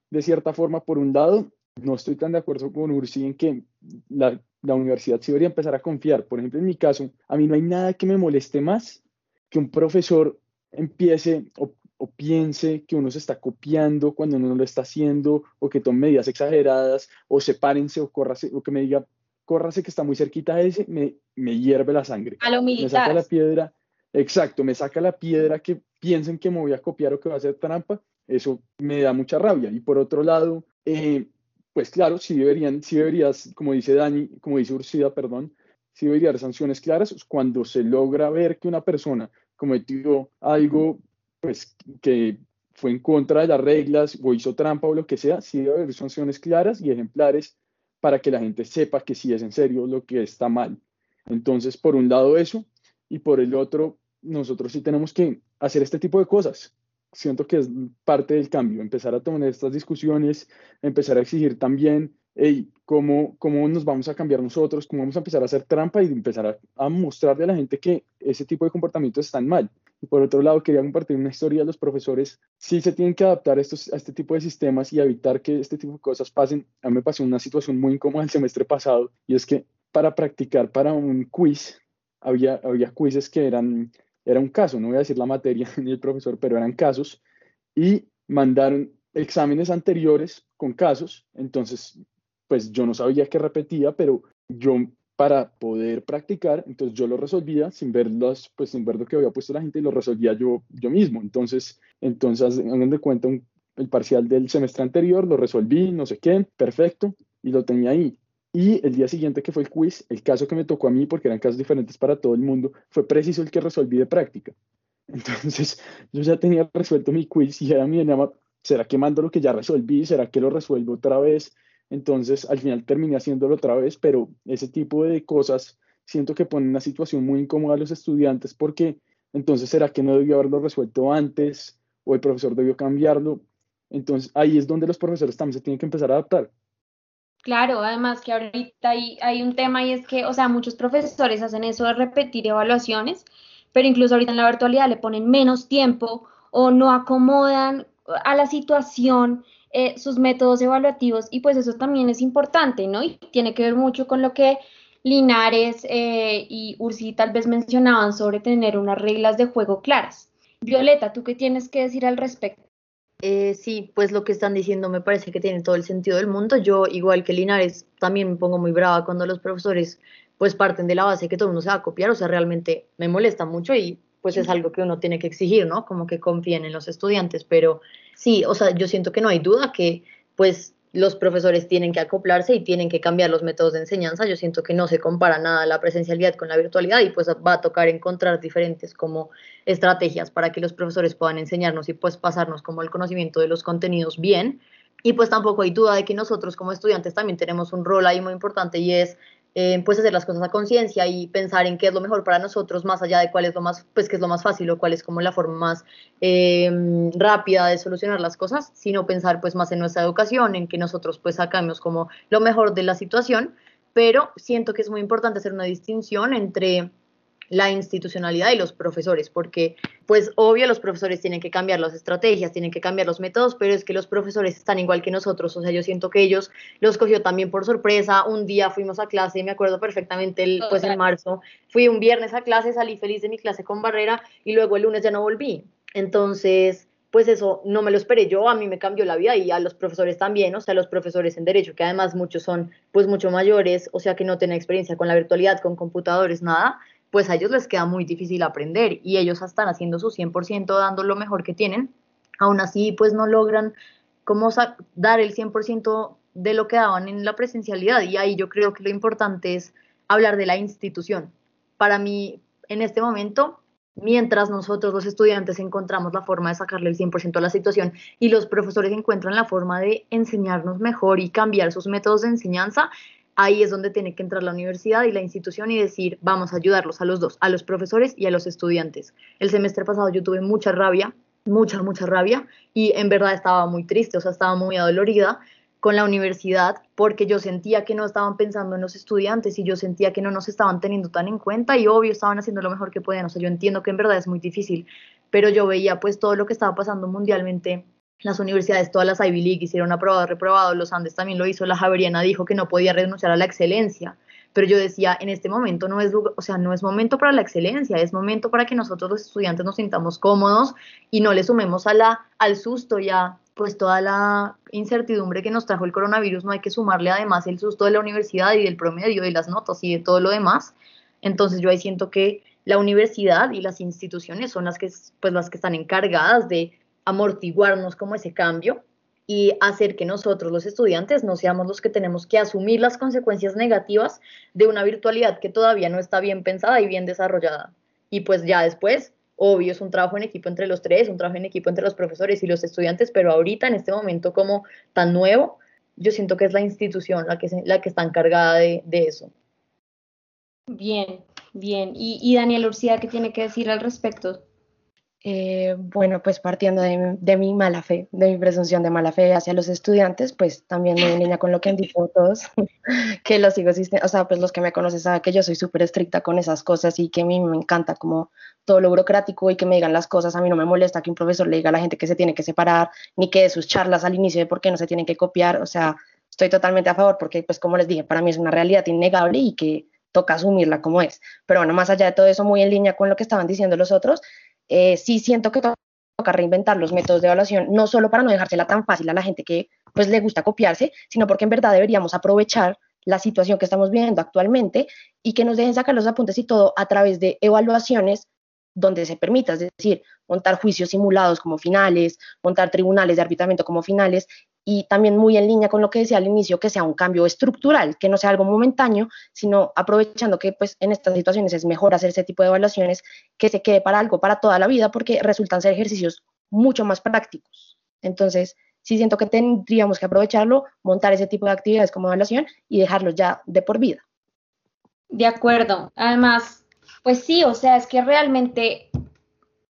de cierta forma. Por un lado, no estoy tan de acuerdo con Ursi en que la, universidad sí debería empezar a confiar. Por ejemplo, en mi caso, a mí no hay nada que me moleste más que un profesor empiece o, o, piense que uno se está copiando cuando uno no lo está haciendo, o que tome medidas exageradas, o sepárense, o córrase, o que me diga, córrase que está muy cerquita de ese, me, me hierve la sangre. A lo militar. Me saca la piedra, exacto, me saca la piedra que piensen que me voy a copiar o que va a ser trampa, eso me da mucha rabia. Y por otro lado, eh, pues claro, sí deberían, sí deberías, como dice Dani, como dice Ursida, perdón, sí debería haber sanciones claras cuando se logra ver que una persona cometió algo, pues que fue en contra de las reglas o hizo trampa o lo que sea, sí debe haber sanciones claras y ejemplares para que la gente sepa que sí es en serio lo que está mal. Entonces, por un lado eso, y por el otro, nosotros sí tenemos que hacer este tipo de cosas. Siento que es parte del cambio, empezar a tomar estas discusiones, empezar a exigir también hey, cómo, cómo nos vamos a cambiar nosotros, cómo vamos a empezar a hacer trampa y empezar a, a mostrarle a la gente que ese tipo de comportamientos están mal. Y por otro lado, quería compartir una historia los profesores. Sí se tienen que adaptar a, estos, a este tipo de sistemas y evitar que este tipo de cosas pasen. A mí me pasó una situación muy incómoda el semestre pasado y es que para practicar para un quiz, había, había quizzes que eran, era un caso, no voy a decir la materia ni el profesor, pero eran casos y mandaron exámenes anteriores con casos. Entonces, pues yo no sabía qué repetía, pero yo para poder practicar, entonces yo lo resolvía sin ver pues sin ver lo que había puesto la gente y lo resolvía yo, yo mismo. Entonces, entonces hagan de cuenta el parcial del semestre anterior, lo resolví, no sé qué, perfecto, y lo tenía ahí. Y el día siguiente que fue el quiz, el caso que me tocó a mí, porque eran casos diferentes para todo el mundo, fue preciso el que resolví de práctica. Entonces, yo ya tenía resuelto mi quiz y era mi dilema, ¿será que mando lo que ya resolví? ¿Será que lo resuelvo otra vez? Entonces, al final terminé haciéndolo otra vez, pero ese tipo de cosas siento que ponen una situación muy incómoda a los estudiantes porque entonces, ¿será que no debió haberlo resuelto antes o el profesor debió cambiarlo? Entonces, ahí es donde los profesores también se tienen que empezar a adaptar. Claro, además que ahorita hay, hay un tema y es que, o sea, muchos profesores hacen eso de repetir evaluaciones, pero incluso ahorita en la virtualidad le ponen menos tiempo o no acomodan a la situación eh, sus métodos evaluativos y pues eso también es importante, ¿no? Y tiene que ver mucho con lo que Linares eh, y Ursi tal vez mencionaban sobre tener unas reglas de juego claras. Violeta, ¿tú qué tienes que decir al respecto? Eh, sí, pues lo que están diciendo me parece que tiene todo el sentido del mundo. Yo, igual que Linares, también me pongo muy brava cuando los profesores pues parten de la base que todo el mundo se va a copiar, o sea, realmente me molesta mucho y pues es algo que uno tiene que exigir, ¿no? Como que confíen en los estudiantes, pero sí, o sea, yo siento que no hay duda que pues los profesores tienen que acoplarse y tienen que cambiar los métodos de enseñanza. Yo siento que no se compara nada la presencialidad con la virtualidad y pues va a tocar encontrar diferentes como estrategias para que los profesores puedan enseñarnos y pues pasarnos como el conocimiento de los contenidos bien. Y pues tampoco hay duda de que nosotros como estudiantes también tenemos un rol ahí muy importante y es eh, pues hacer las cosas a conciencia y pensar en qué es lo mejor para nosotros, más allá de cuál es lo más, pues qué es lo más fácil o cuál es como la forma más eh, rápida de solucionar las cosas, sino pensar pues más en nuestra educación, en que nosotros pues sacamos como lo mejor de la situación, pero siento que es muy importante hacer una distinción entre la institucionalidad y los profesores, porque pues obvio los profesores tienen que cambiar las estrategias, tienen que cambiar los métodos, pero es que los profesores están igual que nosotros, o sea, yo siento que ellos los cogió también por sorpresa, un día fuimos a clase, me acuerdo perfectamente, el, pues en marzo, fui un viernes a clase, salí feliz de mi clase con barrera y luego el lunes ya no volví, entonces pues eso no me lo esperé yo, a mí me cambió la vida y a los profesores también, o sea, los profesores en derecho, que además muchos son pues mucho mayores, o sea, que no tienen experiencia con la virtualidad, con computadores, nada, pues a ellos les queda muy difícil aprender y ellos están haciendo su 100% dando lo mejor que tienen, aún así pues no logran como dar el 100% de lo que daban en la presencialidad y ahí yo creo que lo importante es hablar de la institución. Para mí, en este momento, mientras nosotros los estudiantes encontramos la forma de sacarle el 100% a la situación y los profesores encuentran la forma de enseñarnos mejor y cambiar sus métodos de enseñanza, ahí es donde tiene que entrar la universidad y la institución y decir, vamos a ayudarlos a los dos, a los profesores y a los estudiantes. El semestre pasado yo tuve mucha rabia, mucha, mucha rabia, y en verdad estaba muy triste, o sea, estaba muy adolorida con la universidad porque yo sentía que no estaban pensando en los estudiantes y yo sentía que no nos estaban teniendo tan en cuenta y obvio estaban haciendo lo mejor que podían, o sea, yo entiendo que en verdad es muy difícil, pero yo veía pues todo lo que estaba pasando mundialmente las universidades, todas las Ivy League hicieron aprobado, reprobado, los Andes también lo hizo, la Javeriana dijo que no podía renunciar a la excelencia, pero yo decía, en este momento no es, o sea, no es momento para la excelencia, es momento para que nosotros los estudiantes nos sintamos cómodos y no le sumemos a la, al susto ya pues toda la incertidumbre que nos trajo el coronavirus, no hay que sumarle además el susto de la universidad y del promedio y las notas y de todo lo demás. Entonces yo ahí siento que la universidad y las instituciones son las que, pues, las que están encargadas de amortiguarnos como ese cambio y hacer que nosotros los estudiantes no seamos los que tenemos que asumir las consecuencias negativas de una virtualidad que todavía no está bien pensada y bien desarrollada. Y pues ya después, obvio, es un trabajo en equipo entre los tres, un trabajo en equipo entre los profesores y los estudiantes, pero ahorita en este momento como tan nuevo, yo siento que es la institución la que, la que está encargada de, eso. Bien, bien. Y, y Daniel Urcía, ¿qué tiene que decir al respecto? Eh, bueno, pues partiendo de, mi mala fe, de mi presunción de mala fe hacia los estudiantes, pues también en línea con lo que han dicho todos, que los sigo o sea, pues los que me conocen saben que yo soy súper estricta con esas cosas y que a mí me encanta como todo lo burocrático y que me digan las cosas, a mí no me molesta que un profesor le diga a la gente que se tiene que separar, ni que de sus charlas al inicio de por qué no se tienen que copiar, o sea, estoy totalmente a favor porque, pues como les dije, para mí es una realidad innegable y que toca asumirla como es. Pero bueno, más allá de todo eso, muy en línea con lo que estaban diciendo los otros, eh, sí siento que toca reinventar los métodos de evaluación, no solo para no dejársela tan fácil a la gente que pues le gusta copiarse, sino porque en verdad deberíamos aprovechar la situación que estamos viviendo actualmente y que nos dejen sacar los apuntes y todo a través de evaluaciones donde se permita, es decir, montar juicios simulados como finales, montar tribunales de arbitramiento como finales y también muy en línea con lo que decía al inicio, que sea un cambio estructural, que no sea algo momentáneo, sino aprovechando que pues en estas situaciones es mejor hacer ese tipo de evaluaciones que se quede para algo, para toda la vida, porque resultan ser ejercicios mucho más prácticos. Entonces, sí siento que tendríamos que aprovecharlo, montar ese tipo de actividades como evaluación y dejarlos ya de por vida. De acuerdo. Además, pues sí, o sea, es que realmente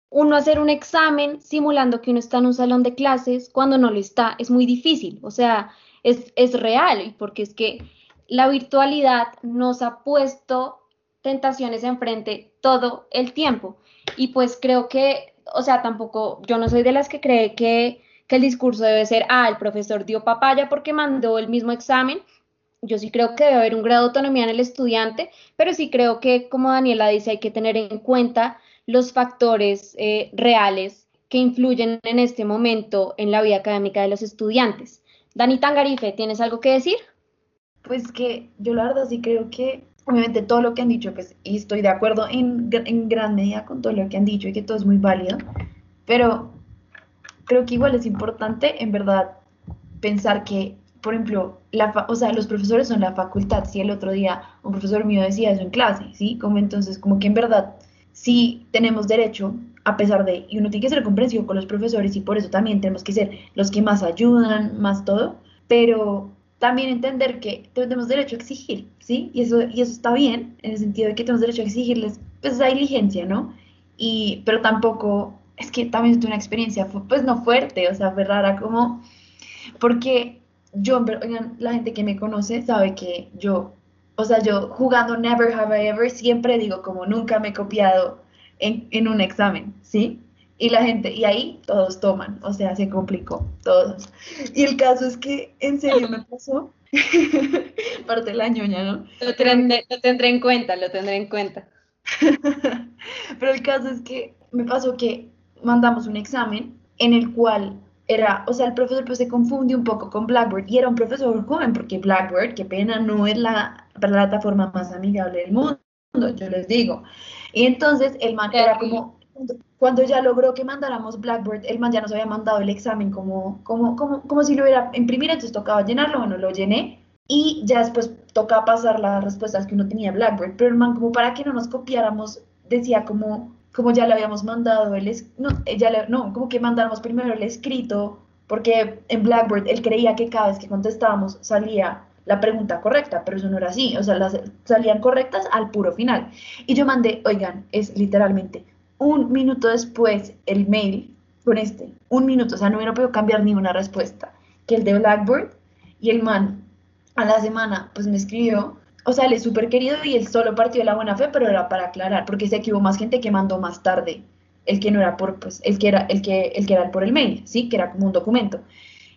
uno hacer un examen simulando que uno está en un salón de clases cuando no lo está es muy difícil. O sea, es, es real porque es que la virtualidad nos ha puesto tentaciones enfrente todo el tiempo. Y pues creo que, o sea, tampoco, yo no soy de las que cree que, que el discurso debe ser, ah, el profesor dio papaya porque mandó el mismo examen. Yo sí creo que debe haber un grado de autonomía en el estudiante, pero sí creo que, como Daniela dice, hay que tener en cuenta los factores eh, reales que influyen en este momento en la vida académica de los estudiantes. Dani Tangarife, ¿tienes algo que decir? Pues que yo la verdad sí creo que obviamente todo lo que han dicho, pues, y estoy de acuerdo en, en, gran medida con todo lo que han dicho y que todo es muy válido, pero creo que igual es importante, en verdad, pensar que, por ejemplo, la o sea, los profesores son la facultad, si el otro día un profesor mío decía eso en clase, ¿sí? Como entonces, como que en verdad, sí tenemos derecho, a pesar de, y uno tiene que ser comprensivo con los profesores y por eso también tenemos que ser los que más ayudan, más todo, pero también entender que tenemos derecho a exigir, ¿sí? Y eso, y eso está bien, en el sentido de que tenemos derecho a exigirles, pues, esa diligencia, ¿no? Y, pero tampoco, es que también tuve una experiencia, pues, no fuerte, o sea, fue rara, como, porque yo, oigan, la gente que me conoce sabe que yo, o sea, yo jugando Never Have I Ever, siempre digo como nunca me he copiado en, en un examen, ¿sí? Y la gente, y ahí todos toman, o sea, se complicó, todos. Y el caso es que en serio me pasó, parte de la ñoña, ¿no? Lo tendré, lo tendré en cuenta, lo tendré en cuenta. Pero el caso es que me pasó que mandamos un examen en el cual era, o sea, el profesor pues se confunde un poco con Blackboard y era un profesor joven porque Blackboard, qué pena, no es la plataforma más amigable del mundo, yo les digo. Y entonces el man era como cuando ya logró que mandáramos Blackboard, el man ya nos había mandado el examen como, como, como, como si lo hubiera imprimido, entonces tocaba llenarlo, bueno, lo llené y ya después tocaba pasar las respuestas que uno tenía Blackboard, pero el man como para que no nos copiáramos, decía como, como ya le habíamos mandado el, no, eh, ya no, como que mandáramos primero el escrito, porque en Blackboard él creía que cada vez que contestábamos salía la pregunta correcta, pero eso no era así, o sea, las salían correctas al puro final. Y yo mandé, oigan, es literalmente un minuto después el mail con este, un minuto, o sea, no hubiera podido cambiar ninguna respuesta, que el de Blackboard, y el man a la semana pues me escribió, o sea, él es súper querido y él solo partió de la buena fe, pero era para aclarar, porque sé que hubo más gente que mandó más tarde, el que no era por, pues, el que era, el que, el que era por el mail, ¿sí? Que era como un documento.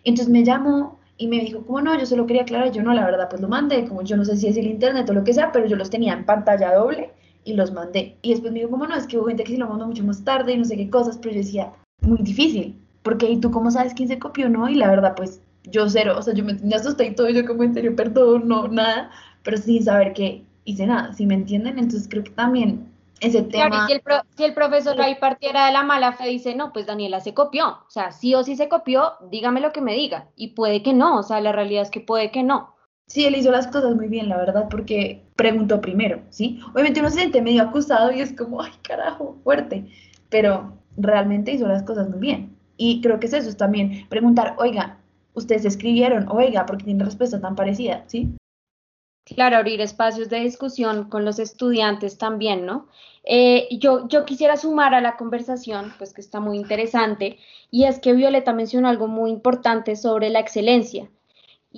Entonces me llamó y me dijo, como no, yo solo quería aclarar, yo no, la verdad, pues lo mandé, como yo no sé si es el internet o lo que sea, pero yo los tenía en pantalla doble y los mandé. Y después me dijo, como no, es que hubo gente que sí lo mandó mucho más tarde y no sé qué cosas, pero yo decía, muy difícil, porque ¿y tú cómo sabes quién se copió no? Y la verdad, pues yo cero, o sea, yo me, asusté y todo, yo como en serio, perdón, no, nada, pero sin saber que hice nada, si me entienden? Entonces creo que también ese tema... si el, si el profesor ahí partiera de la mala fe, dice, no, pues Daniela se copió, o sea, sí o sí se copió, dígame lo que me diga, y puede que no, o sea, la realidad es que puede que no. Sí, él hizo las cosas muy bien, la verdad, porque preguntó primero, ¿sí? Obviamente uno se siente medio acusado y es como, ay, carajo, fuerte, pero realmente hizo las cosas muy bien. Y creo que es eso, es también preguntar, oiga, ustedes escribieron, oiga, porque tiene respuesta tan parecida, ¿sí? Claro, abrir espacios de discusión con los estudiantes también, ¿no? Eh, yo, yo quisiera sumar a la conversación, pues que está muy interesante, y es que Violeta mencionó algo muy importante sobre la excelencia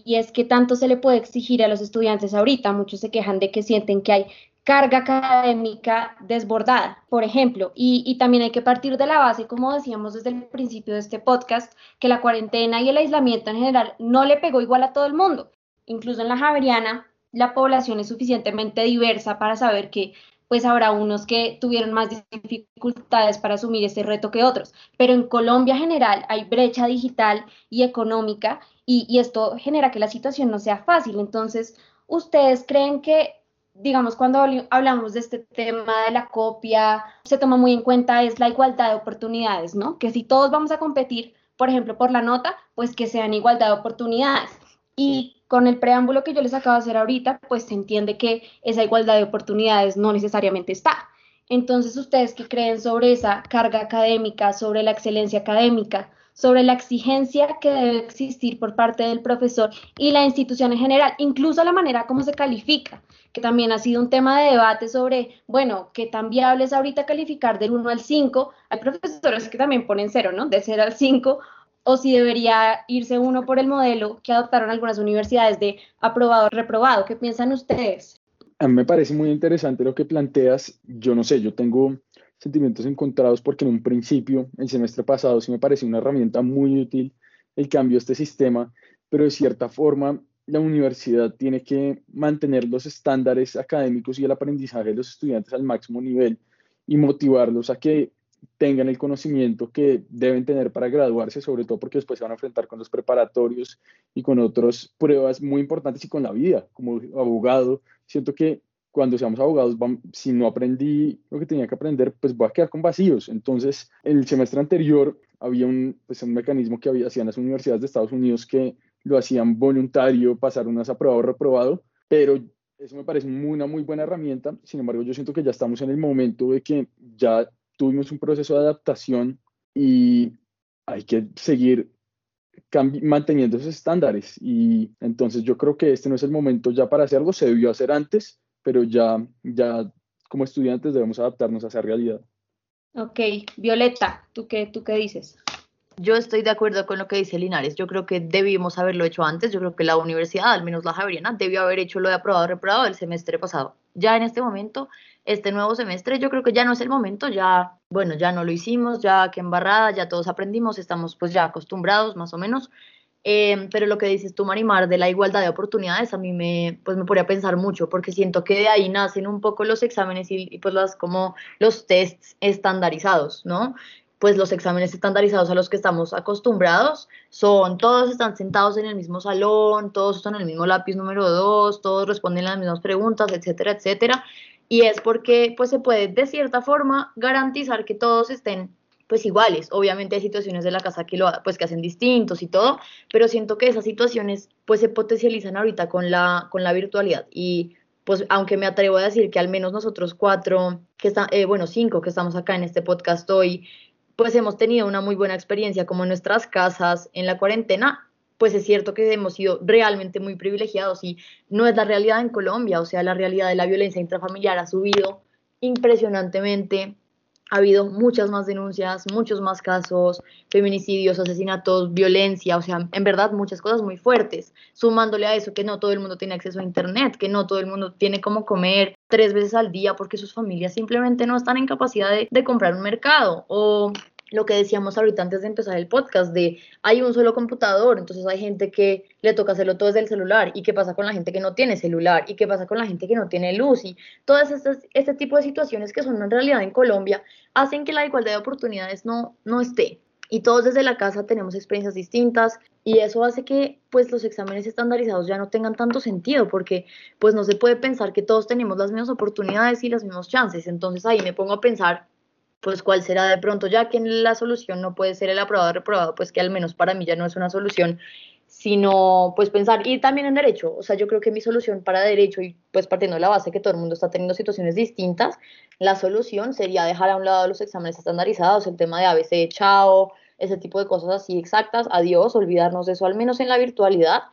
y es que tanto se le puede exigir a los estudiantes ahorita. Muchos se quejan de que sienten que hay carga académica desbordada, por ejemplo, y, también hay que partir de la base, como decíamos desde el principio de este podcast, que la cuarentena y el aislamiento en general no le pegó igual a todo el mundo. Incluso en la Javeriana, la población es suficientemente diversa para saber que pues habrá unos que tuvieron más dificultades para asumir este reto que otros. Pero en Colombia en general hay brecha digital y económica y, esto genera que la situación no sea fácil. Entonces, ¿ustedes creen que, digamos, cuando hablamos de este tema de la copia, se toma muy en cuenta es la igualdad de oportunidades, ¿no? Que si todos vamos a competir, por ejemplo, por la nota, pues que sean igualdad de oportunidades. Y con el preámbulo que yo les acabo de hacer ahorita, pues se entiende que esa igualdad de oportunidades no necesariamente está. Entonces, ¿ustedes qué creen sobre esa carga académica, sobre la excelencia académica? sobre la exigencia que debe existir por parte del profesor y la institución en general, incluso la manera como se califica, que también ha sido un tema de debate sobre, bueno, qué tan viable es ahorita calificar del 1 al 5. Hay profesores que también ponen 0, ¿no? De 0 al 5, o si debería irse uno por el modelo que adoptaron algunas universidades de aprobado, reprobado. ¿Qué piensan ustedes? A mí me parece muy interesante lo que planteas. Yo no sé, yo tengo sentimientos encontrados porque en un principio, el semestre pasado, sí me pareció una herramienta muy útil el cambio de este sistema, pero de cierta forma la universidad tiene que mantener los estándares académicos y el aprendizaje de los estudiantes al máximo nivel y motivarlos a que tengan el conocimiento que deben tener para graduarse, sobre todo porque después se van a enfrentar con los preparatorios y con otras pruebas muy importantes y con la vida como abogado. Siento que cuando seamos abogados, si no aprendí lo que tenía que aprender, pues voy a quedar con vacíos. Entonces, el semestre anterior había un, pues, un mecanismo que había, hacían las universidades de Estados Unidos que lo hacían voluntario, pasar unas aprobado o reprobado, pero eso me parece una muy buena herramienta. Sin embargo, yo siento que ya estamos en el momento de que ya tuvimos un proceso de adaptación y hay que seguir manteniendo esos estándares. Y entonces yo creo que este no es el momento ya para hacerlo, se debió hacer antes, pero ya, ya como estudiantes debemos adaptarnos a esa realidad. Ok, Violeta, ¿tú qué, tú qué dices? Yo estoy de acuerdo con lo que dice Linares. Yo creo que debimos haberlo hecho antes. Yo creo que la universidad, al menos la Javeriana, debió haber hecho lo de aprobado reprobado el semestre pasado. Ya en este momento, este nuevo semestre, yo creo que ya no es el momento. Ya, bueno, ya no lo hicimos, ya que embarrada, ya todos aprendimos, estamos pues ya acostumbrados más o menos. Em, pero lo que dices tú, Marimar, de la igualdad de oportunidades, a mí me, pues me podría pensar mucho, porque siento que de ahí nacen un poco los exámenes y, y pues las, como los tests estandarizados, ¿no? pues los exámenes estandarizados a los que estamos acostumbrados son, todos están sentados en el mismo salón, todos usan el mismo lápiz número 2, todos responden las mismas preguntas, etcétera, etcétera. Y es porque pues se puede de cierta forma garantizar que todos estén pues iguales. Obviamente hay situaciones de la casa que lo pues que hacen distintos y todo, pero siento que esas situaciones pues se potencializan ahorita con la con la virtualidad y pues aunque me atrevo a decir que al menos nosotros cuatro, que está, eh, bueno, cinco que estamos acá en este podcast hoy, pues hemos tenido una muy buena experiencia como en nuestras casas en la cuarentena, pues es cierto que hemos sido realmente muy privilegiados y no es la realidad en Colombia, o sea, la realidad de la violencia intrafamiliar ha subido impresionantemente, ha habido muchas más denuncias, muchos más casos, feminicidios, asesinatos, violencia, o sea, en verdad muchas cosas muy fuertes, sumándole a eso que no todo el mundo tiene acceso a Internet, que no todo el mundo tiene cómo comer tres veces al día porque sus familias simplemente no están en capacidad de, de comprar un mercado o lo que decíamos ahorita antes de empezar el podcast, de hay un solo computador, entonces hay gente que le toca hacerlo todo desde el celular, y qué pasa con la gente que no tiene celular, y qué pasa con la gente que no tiene luz, y todas estas, este tipo de situaciones que son en realidad en Colombia hacen que la igualdad de oportunidades no, no esté. Y todos desde la casa tenemos experiencias distintas y eso hace que pues los exámenes estandarizados ya no tengan tanto sentido porque pues no se puede pensar que todos tenemos las mismas oportunidades y las mismas chances. Entonces ahí me pongo a pensar pues cuál será de pronto, ya que la solución no puede ser el aprobado o reprobado, pues que al menos para mí ya no es una solución, sino pues pensar, y también en derecho, o sea, yo creo que mi solución para derecho, y pues partiendo de la base que todo el mundo está teniendo situaciones distintas, la solución sería dejar a un lado los exámenes estandarizados, el tema de ABC, chao, ese tipo de cosas así exactas, adiós, olvidarnos de eso, al menos en la virtualidad,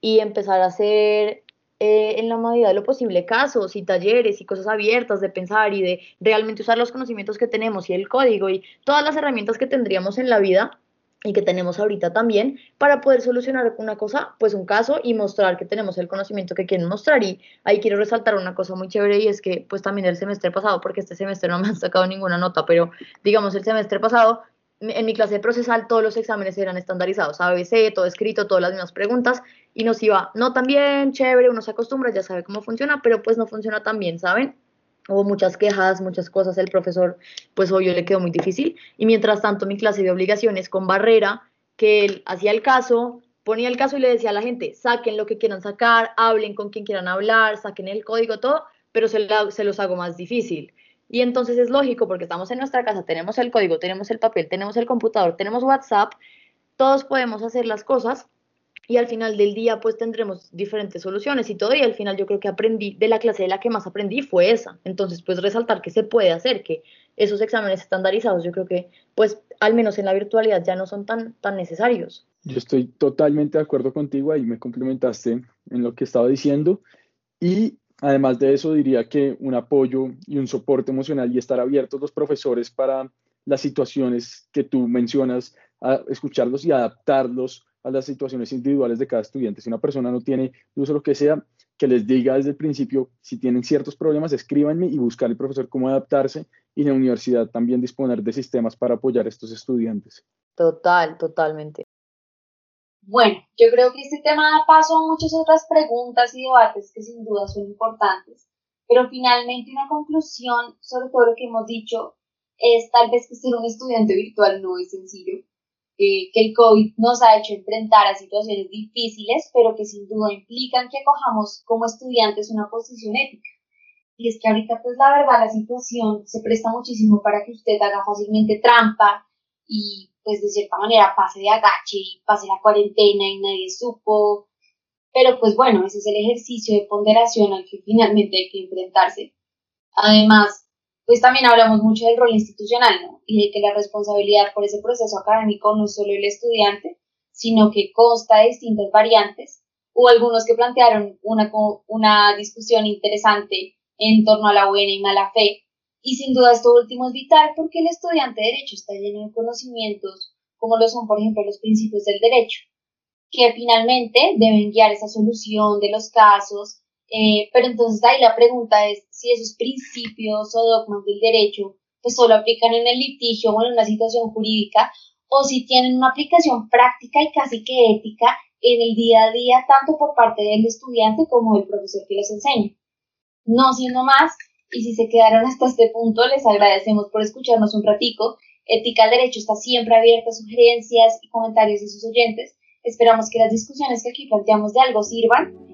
y empezar a hacer eh, en la medida de lo posible casos y talleres y cosas abiertas de pensar y de realmente usar los conocimientos que tenemos y el código y todas las herramientas que tendríamos en la vida y que tenemos ahorita también para poder solucionar una cosa, pues un caso y mostrar que tenemos el conocimiento que quieren mostrar. Y ahí quiero resaltar una cosa muy chévere y es que pues también el semestre pasado, porque este semestre no me han sacado ninguna nota, pero digamos el semestre pasado en mi clase procesal todos los exámenes eran estandarizados, ABC, todo escrito, todas las mismas preguntas, y nos iba, no tan bien, chévere, uno se acostumbra, ya sabe cómo funciona, pero pues no funciona tan bien, ¿saben? Hubo muchas quejas, muchas cosas, el profesor, pues obvio le quedó muy difícil, y mientras tanto mi clase de obligaciones con barrera, que él hacía el caso, ponía el caso y le decía a la gente, saquen lo que quieran sacar, hablen con quien quieran hablar, saquen el código, todo, pero se, se los hago más difícil. Y entonces es lógico porque estamos en nuestra casa, tenemos el código, tenemos el papel, tenemos el computador, tenemos WhatsApp, todos podemos hacer las cosas y al final del día pues tendremos diferentes soluciones y todo y al final yo creo que aprendí de la clase de la que más aprendí fue esa. Entonces pues resaltar que se puede hacer, que esos exámenes estandarizados yo creo que pues al menos en la virtualidad ya no son tan, tan necesarios. Yo estoy totalmente de acuerdo contigo, ahí me complementaste en lo que estaba diciendo y Además de eso, diría que un apoyo y un soporte emocional y estar abiertos los profesores para las situaciones que tú mencionas a escucharlos y adaptarlos a las situaciones individuales de cada estudiante. Si una persona no tiene luz o lo que sea, que les diga desde el principio, si tienen ciertos problemas, escríbanme y buscar al profesor cómo adaptarse y en la universidad también disponer de sistemas para apoyar a estos estudiantes. Total, totalmente. Bueno, yo creo que este tema da paso a muchas otras preguntas y debates que sin duda son importantes, pero finalmente una conclusión sobre todo lo que hemos dicho es tal vez que ser un estudiante virtual no es sencillo, que el COVID nos ha hecho enfrentar a situaciones difíciles, pero que sin duda implican que acojamos como estudiantes una posición ética. Y es que ahorita, pues la verdad, la situación se presta muchísimo para que usted haga fácilmente trampa y pues de cierta manera pase de agache y pase la cuarentena y nadie supo. Pero pues bueno, ese es el ejercicio de ponderación al que finalmente hay que enfrentarse. Además, pues también hablamos mucho del rol institucional, ¿no? Y de que la responsabilidad por ese proceso académico no es solo el estudiante, sino que consta de distintas variantes. Hubo algunos que plantearon una, una discusión interesante en torno a la buena y mala fe, y sin duda esto último es vital porque el estudiante de derecho está lleno de conocimientos, como lo son, por ejemplo, los principios del derecho, que finalmente deben guiar esa solución de los casos. Eh, pero entonces ahí la pregunta es si esos principios o dogmas del derecho pues solo aplican en el litigio o en una situación jurídica o si tienen una aplicación práctica y casi que ética en el día a día tanto por parte del estudiante como del profesor que les enseña. No siendo más, y si se quedaron hasta este punto, les agradecemos por escucharnos un ratico. Ética al Derecho está siempre abierta a sugerencias y comentarios de sus oyentes. Esperamos que las discusiones que aquí planteamos de algo sirvan.